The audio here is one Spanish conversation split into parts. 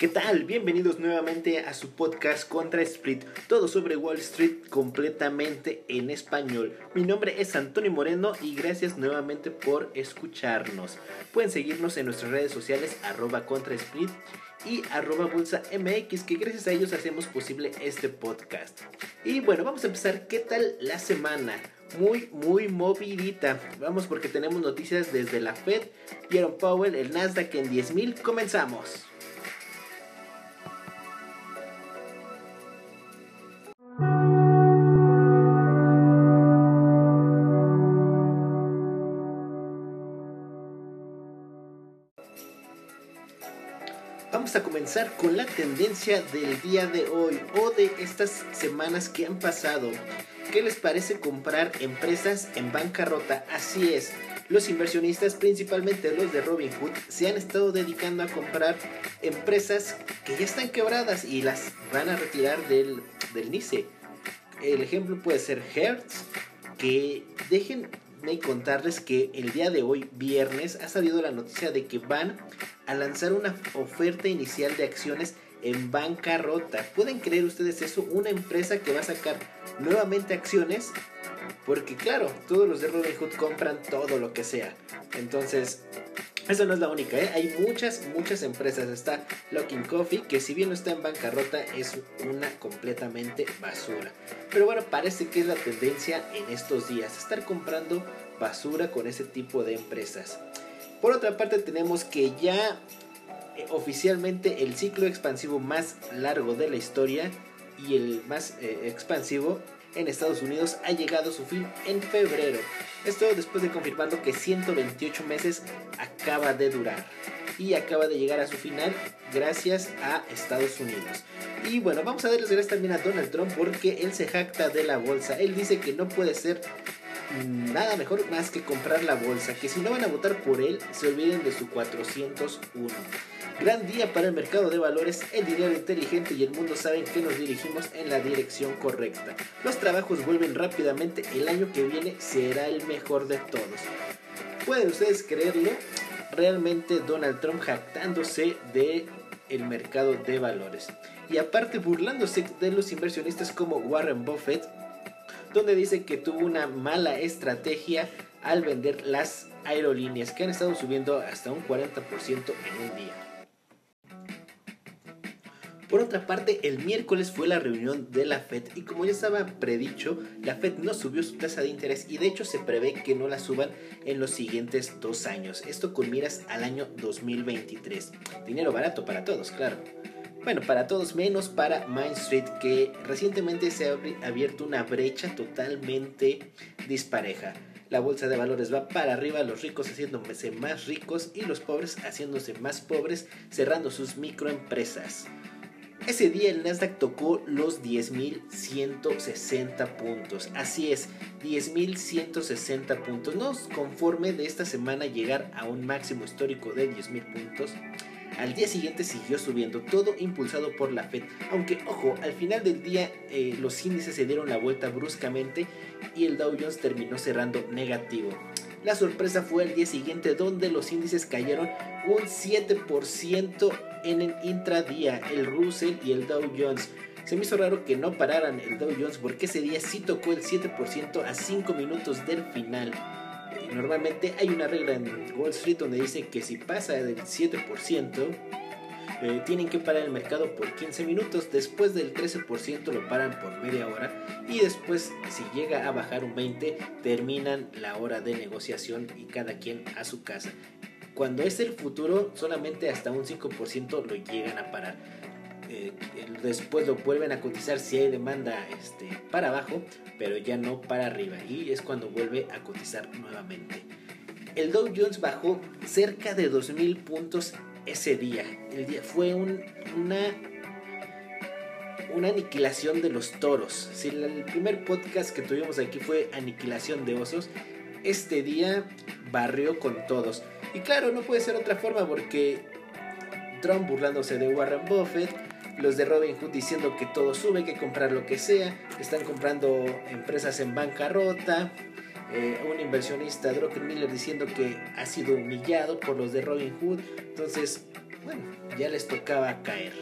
¿Qué tal? Bienvenidos nuevamente a su podcast Contra Split, todo sobre Wall Street completamente en español. Mi nombre es Antonio Moreno y gracias nuevamente por escucharnos. Pueden seguirnos en nuestras redes sociales arroba Contra Split y arroba Bolsa MX, que gracias a ellos hacemos posible este podcast. Y bueno, vamos a empezar. ¿Qué tal la semana? Muy, muy movidita. Vamos porque tenemos noticias desde la Fed, Jerome Powell, el Nasdaq en 10.000. Comenzamos. Con la tendencia del día de hoy o de estas semanas que han pasado. ¿Qué les parece comprar empresas en bancarrota? Así es, los inversionistas, principalmente los de Robinhood, se han estado dedicando a comprar empresas que ya están quebradas y las van a retirar del, del NICE. El ejemplo puede ser Hertz, que dejen y contarles que el día de hoy, viernes, ha salido la noticia de que van a lanzar una oferta inicial de acciones en bancarrota. ¿Pueden creer ustedes eso? Una empresa que va a sacar nuevamente acciones. Porque claro, todos los de Robinhood compran todo lo que sea. Entonces, esa no es la única, ¿eh? hay muchas, muchas empresas. Está Locking Coffee, que si bien no está en bancarrota, es una completamente basura. Pero bueno, parece que es la tendencia en estos días, estar comprando basura con ese tipo de empresas. Por otra parte, tenemos que ya eh, oficialmente el ciclo expansivo más largo de la historia y el más eh, expansivo en Estados Unidos ha llegado su fin en febrero. Esto después de confirmando que 128 meses acaba de durar y acaba de llegar a su final gracias a Estados Unidos. Y bueno, vamos a darles gracias también a Donald Trump porque él se jacta de la bolsa. Él dice que no puede ser nada mejor más que comprar la bolsa, que si no van a votar por él, se olviden de su 401. Gran día para el mercado de valores, el dinero inteligente y el mundo saben que nos dirigimos en la dirección correcta. Los trabajos vuelven rápidamente, el año que viene será el mejor de todos. ¿Pueden ustedes creerlo? Realmente Donald Trump jactándose de el mercado de valores. Y aparte burlándose de los inversionistas como Warren Buffett, donde dice que tuvo una mala estrategia al vender las aerolíneas que han estado subiendo hasta un 40% en un día. Por otra parte, el miércoles fue la reunión de la Fed y como ya estaba predicho, la Fed no subió su tasa de interés y de hecho se prevé que no la suban en los siguientes dos años. Esto con miras al año 2023. Dinero barato para todos, claro. Bueno, para todos menos para Main Street, que recientemente se ha abierto una brecha totalmente dispareja. La bolsa de valores va para arriba, los ricos haciéndose más ricos y los pobres haciéndose más pobres, cerrando sus microempresas. Ese día el Nasdaq tocó los 10.160 puntos. Así es, 10.160 puntos. No conforme de esta semana llegar a un máximo histórico de 10.000 puntos. Al día siguiente siguió subiendo, todo impulsado por la Fed. Aunque, ojo, al final del día eh, los índices se dieron la vuelta bruscamente y el Dow Jones terminó cerrando negativo. La sorpresa fue el día siguiente donde los índices cayeron un 7% en el intradía, el Russell y el Dow Jones. Se me hizo raro que no pararan el Dow Jones porque ese día sí tocó el 7% a 5 minutos del final. Normalmente hay una regla en Wall Street donde dice que si pasa del 7%, eh, tienen que parar el mercado por 15 minutos, después del 13% lo paran por media hora y después si llega a bajar un 20 terminan la hora de negociación y cada quien a su casa. Cuando es el futuro solamente hasta un 5% lo llegan a parar. Eh, después lo vuelven a cotizar si hay demanda este, para abajo, pero ya no para arriba y es cuando vuelve a cotizar nuevamente. El Dow Jones bajó cerca de 2.000 puntos ese día. El día fue una, una aniquilación de los toros. Si el primer podcast que tuvimos aquí fue aniquilación de osos, este día barrió con todos. Y claro, no puede ser otra forma porque Trump burlándose de Warren Buffett, los de Robin Hood diciendo que todo sube, que comprar lo que sea, están comprando empresas en bancarrota, eh, un inversionista, Drucker Miller, diciendo que ha sido humillado por los de Robin Hood. Entonces, bueno, ya les tocaba caer.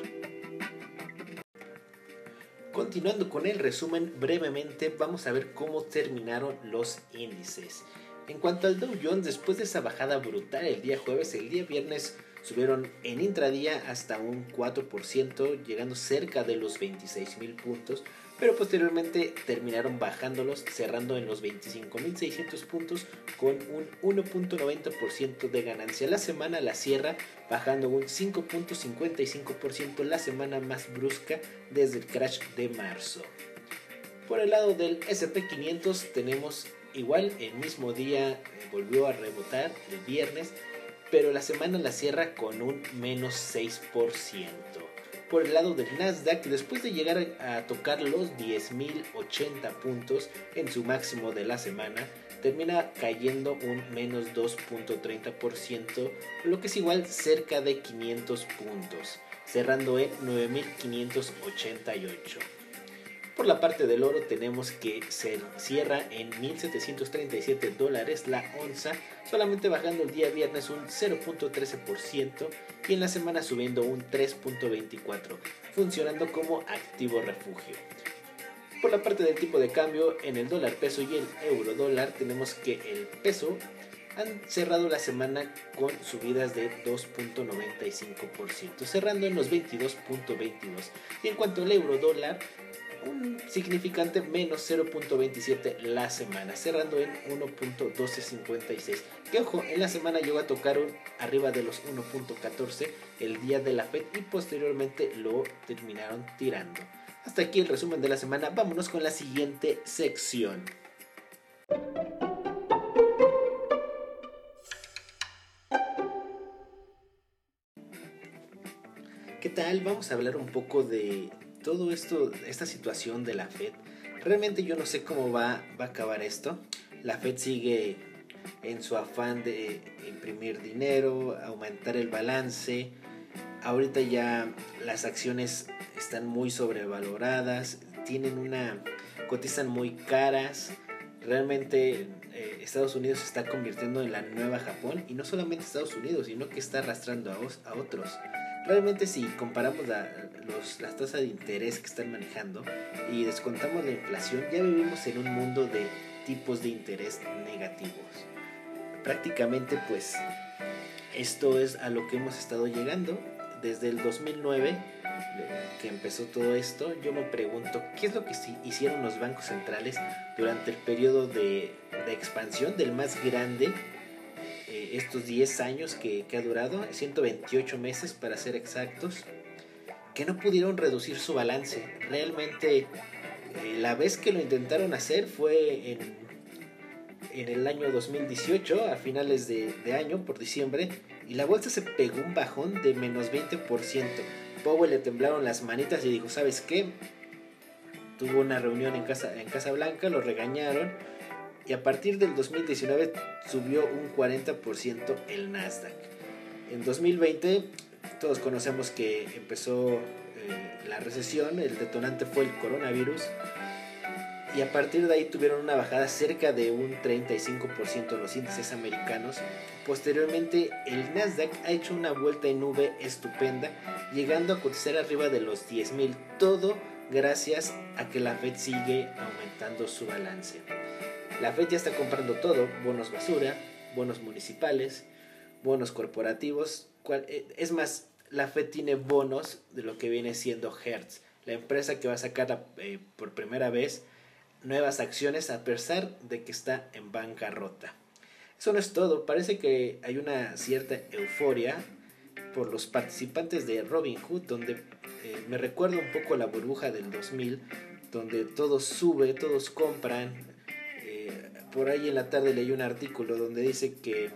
Continuando con el resumen brevemente, vamos a ver cómo terminaron los índices. En cuanto al Dow Jones, después de esa bajada brutal el día jueves, el día viernes subieron en intradía hasta un 4%, llegando cerca de los 26 mil puntos, pero posteriormente terminaron bajándolos, cerrando en los 25.600 puntos con un 1.90% de ganancia. La semana la cierra bajando un 5.55%, la semana más brusca desde el crash de marzo. Por el lado del SP500 tenemos igual el mismo día volvió a rebotar el viernes, pero la semana la cierra con un menos 6% por el lado del Nasdaq después de llegar a tocar los 10.080 puntos en su máximo de la semana termina cayendo un menos 2.30%, lo que es igual cerca de 500 puntos, cerrando en 9.588. Por la parte del oro tenemos que se cierra en 1.737 dólares la onza, solamente bajando el día viernes un 0.13% y en la semana subiendo un 3.24%, funcionando como activo refugio. Por la parte del tipo de cambio, en el dólar peso y el euro dólar tenemos que el peso han cerrado la semana con subidas de 2.95%, cerrando en los 22.22. Y en cuanto al euro dólar, un significante menos 0.27 la semana, cerrando en 1.1256. Que ojo, en la semana llegó a tocar un arriba de los 1.14 el día de la Fed y posteriormente lo terminaron tirando. Hasta aquí el resumen de la semana, vámonos con la siguiente sección. ¿Qué tal? Vamos a hablar un poco de todo esto, esta situación de la Fed, realmente yo no sé cómo va, va a acabar esto. La Fed sigue en su afán de imprimir dinero, aumentar el balance. Ahorita ya las acciones están muy sobrevaloradas, tienen una cotizan muy caras. Realmente eh, Estados Unidos se está convirtiendo en la nueva Japón y no solamente Estados Unidos, sino que está arrastrando a, a otros. Realmente si comparamos las tasas de interés que están manejando y descontamos la inflación, ya vivimos en un mundo de tipos de interés negativos. Prácticamente pues esto es a lo que hemos estado llegando desde el 2009 que empezó todo esto, yo me pregunto qué es lo que hicieron los bancos centrales durante el periodo de, de expansión del más grande estos 10 años que, ha durado, 128 meses para ser exactos, que no pudieron reducir su balance. Realmente eh, la vez que lo intentaron hacer fue en, en el año 2018, a finales de, año, por diciembre, y la bolsa se pegó un bajón de menos 20%. Powell le temblaron las manitas y dijo, ¿sabes qué? Tuvo una reunión en Casa, en Casa Blanca, lo regañaron y a partir del 2019 subió un 40% el Nasdaq. En 2020 todos conocemos que empezó eh, la recesión, el detonante fue el coronavirus y a partir de ahí tuvieron una bajada cerca de un 35% los índices americanos. Posteriormente el Nasdaq ha hecho una vuelta en nube estupenda, llegando a cotizar arriba de los 10.000, todo gracias a que la Fed sigue aumentando su balance. La Fed ya está comprando todo, bonos basura, bonos municipales, bonos corporativos. Eh, es más, la Fed tiene bonos de lo que viene siendo Hertz, la empresa que va a sacar eh, por primera vez nuevas acciones a pesar de que está en bancarrota. Eso no es todo, parece que hay una cierta euforia por los participantes de Robinhood, donde eh, me recuerda un poco la burbuja del 2000, donde todo sube, todos compran, por ahí en la tarde leí un artículo donde dice que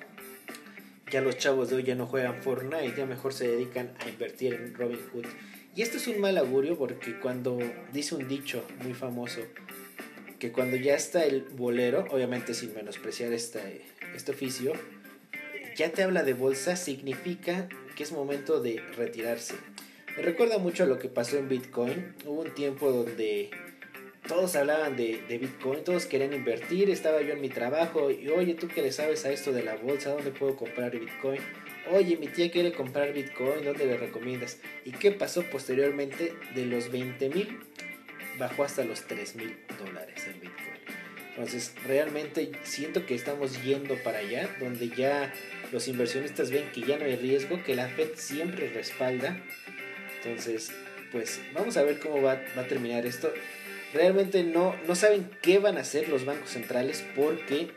ya los chavos de hoy ya no juegan Fortnite, ya mejor se dedican a invertir en Robinhood. Y esto es un mal augurio porque cuando dice un dicho muy famoso, que cuando ya está el bolero, obviamente sin menospreciar este, este oficio, ya te habla de bolsa, significa que es momento de retirarse. Me recuerda mucho a lo que pasó en Bitcoin. Hubo un tiempo donde todos hablaban de, de, Bitcoin, todos querían invertir, estaba yo en mi trabajo y oye, tú que le sabes a esto de la bolsa, ¿dónde puedo comprar Bitcoin? Oye, mi tía quiere comprar Bitcoin, ¿dónde le recomiendas? ¿Y qué pasó posteriormente? De los 20 mil bajó hasta los 3 mil dólares el Bitcoin. Entonces, realmente siento que estamos yendo para allá, donde ya los inversionistas ven que ya no hay riesgo, que la Fed siempre respalda. Entonces, pues vamos a ver cómo va, va a terminar esto realmente no, no saben qué van a hacer los bancos centrales porque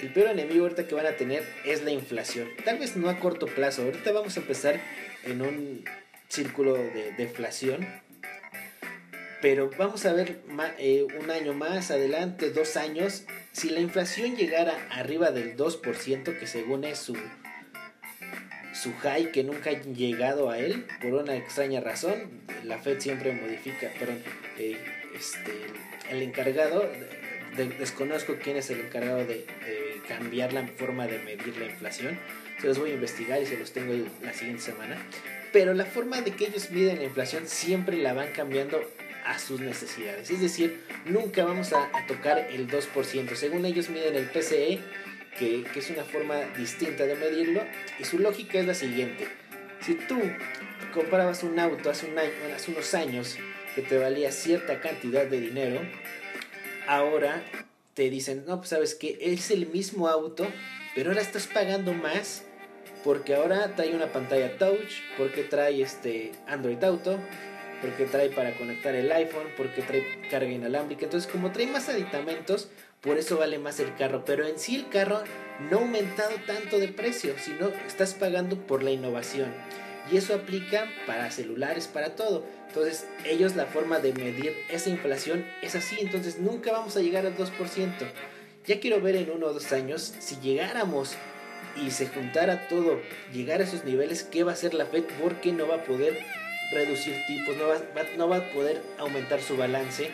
el peor enemigo ahorita que van a tener es la inflación. Tal vez no a corto plazo, ahorita vamos a empezar en un círculo de deflación. Pero vamos a ver eh, un año más adelante, dos años, si la inflación llegara arriba del 2%, que según es su, su high, que nunca ha llegado a él, por una extraña razón, la Fed siempre modifica, perdón, eh, este, el encargado, desconozco quién es el encargado de, cambiar la forma de medir la inflación, se los voy a investigar y se los tengo la siguiente semana, pero la forma de que ellos miden la inflación siempre la van cambiando a sus necesidades, es decir, nunca vamos a, tocar el 2%, según ellos miden el PCE, que, es una forma distinta de medirlo, y su lógica es la siguiente, si tú comprabas un auto hace, un hace unos años que te valía cierta cantidad de dinero, ahora te dicen, no, pues sabes que es el mismo auto, pero ahora estás pagando más porque ahora trae una pantalla touch, porque trae este Android Auto, porque trae para conectar el iPhone, porque trae carga inalámbrica. Entonces, como trae más aditamentos, por eso vale más el carro. Pero en sí el carro no ha aumentado tanto de precio, sino estás pagando por la innovación. Y eso aplica para celulares, para todo. Entonces, ellos la forma de medir esa inflación es así. Entonces, nunca vamos a llegar al 2%. Ya quiero ver en uno o dos años si llegáramos y se juntara todo, llegar a esos niveles, ¿qué va a hacer la Fed? Porque no va a poder reducir tipos, no va, no va a poder aumentar su balance.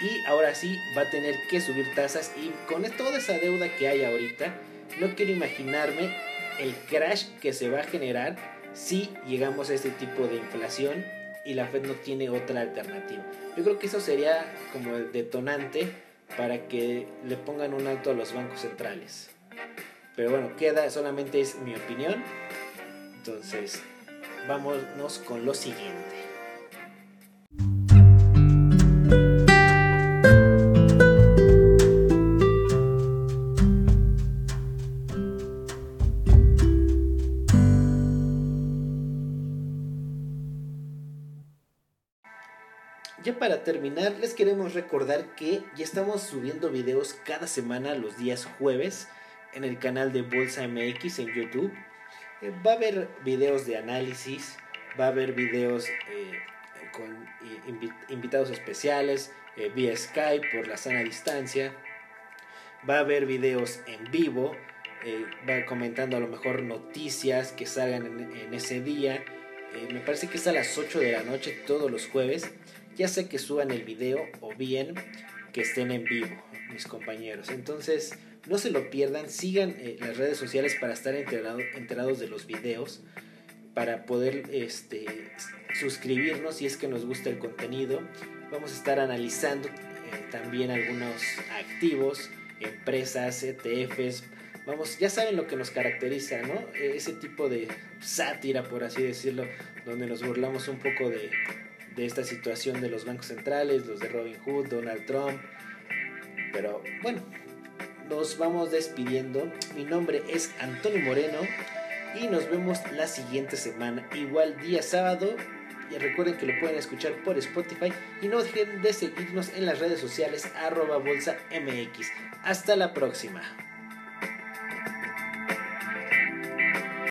Y ahora sí va a tener que subir tasas. Y con toda esa deuda que hay ahorita, no quiero imaginarme el crash que se va a generar si llegamos a este tipo de inflación y la Fed no tiene otra alternativa. Yo creo que eso sería como el detonante para que le pongan un alto a los bancos centrales. Pero bueno, queda, solamente es mi opinión. Entonces, vámonos con lo siguiente. Para terminar, les queremos recordar que ya estamos subiendo videos cada semana los días jueves en el canal de Bolsa MX en YouTube. Eh, va a haber videos de análisis, va a haber videos eh, con invitados especiales eh, vía Skype por la sana distancia. Va a haber videos en vivo, va comentando a lo mejor noticias que salgan en, en ese día. me parece que es a las 8 de la noche todos los jueves ya sé que suban el video o bien que estén en vivo, mis compañeros. Entonces, no se lo pierdan, sigan eh, las redes sociales para estar enterados de los videos, para poder este, suscribirnos si es que nos gusta el contenido. Vamos a estar analizando eh, también algunos activos, empresas, ETFs. Vamos, ya saben lo que nos caracteriza, ¿no? Ese tipo de sátira, por así decirlo, donde nos burlamos un poco de, de esta situación de los bancos centrales, los de Robin Hood, Donald Trump. Pero bueno, nos vamos despidiendo. Mi nombre es Antonio Moreno y nos vemos la siguiente semana, igual día sábado. Y recuerden que lo pueden escuchar por Spotify y no dejen de seguirnos en las redes sociales arroba bolsa mx. Hasta la próxima.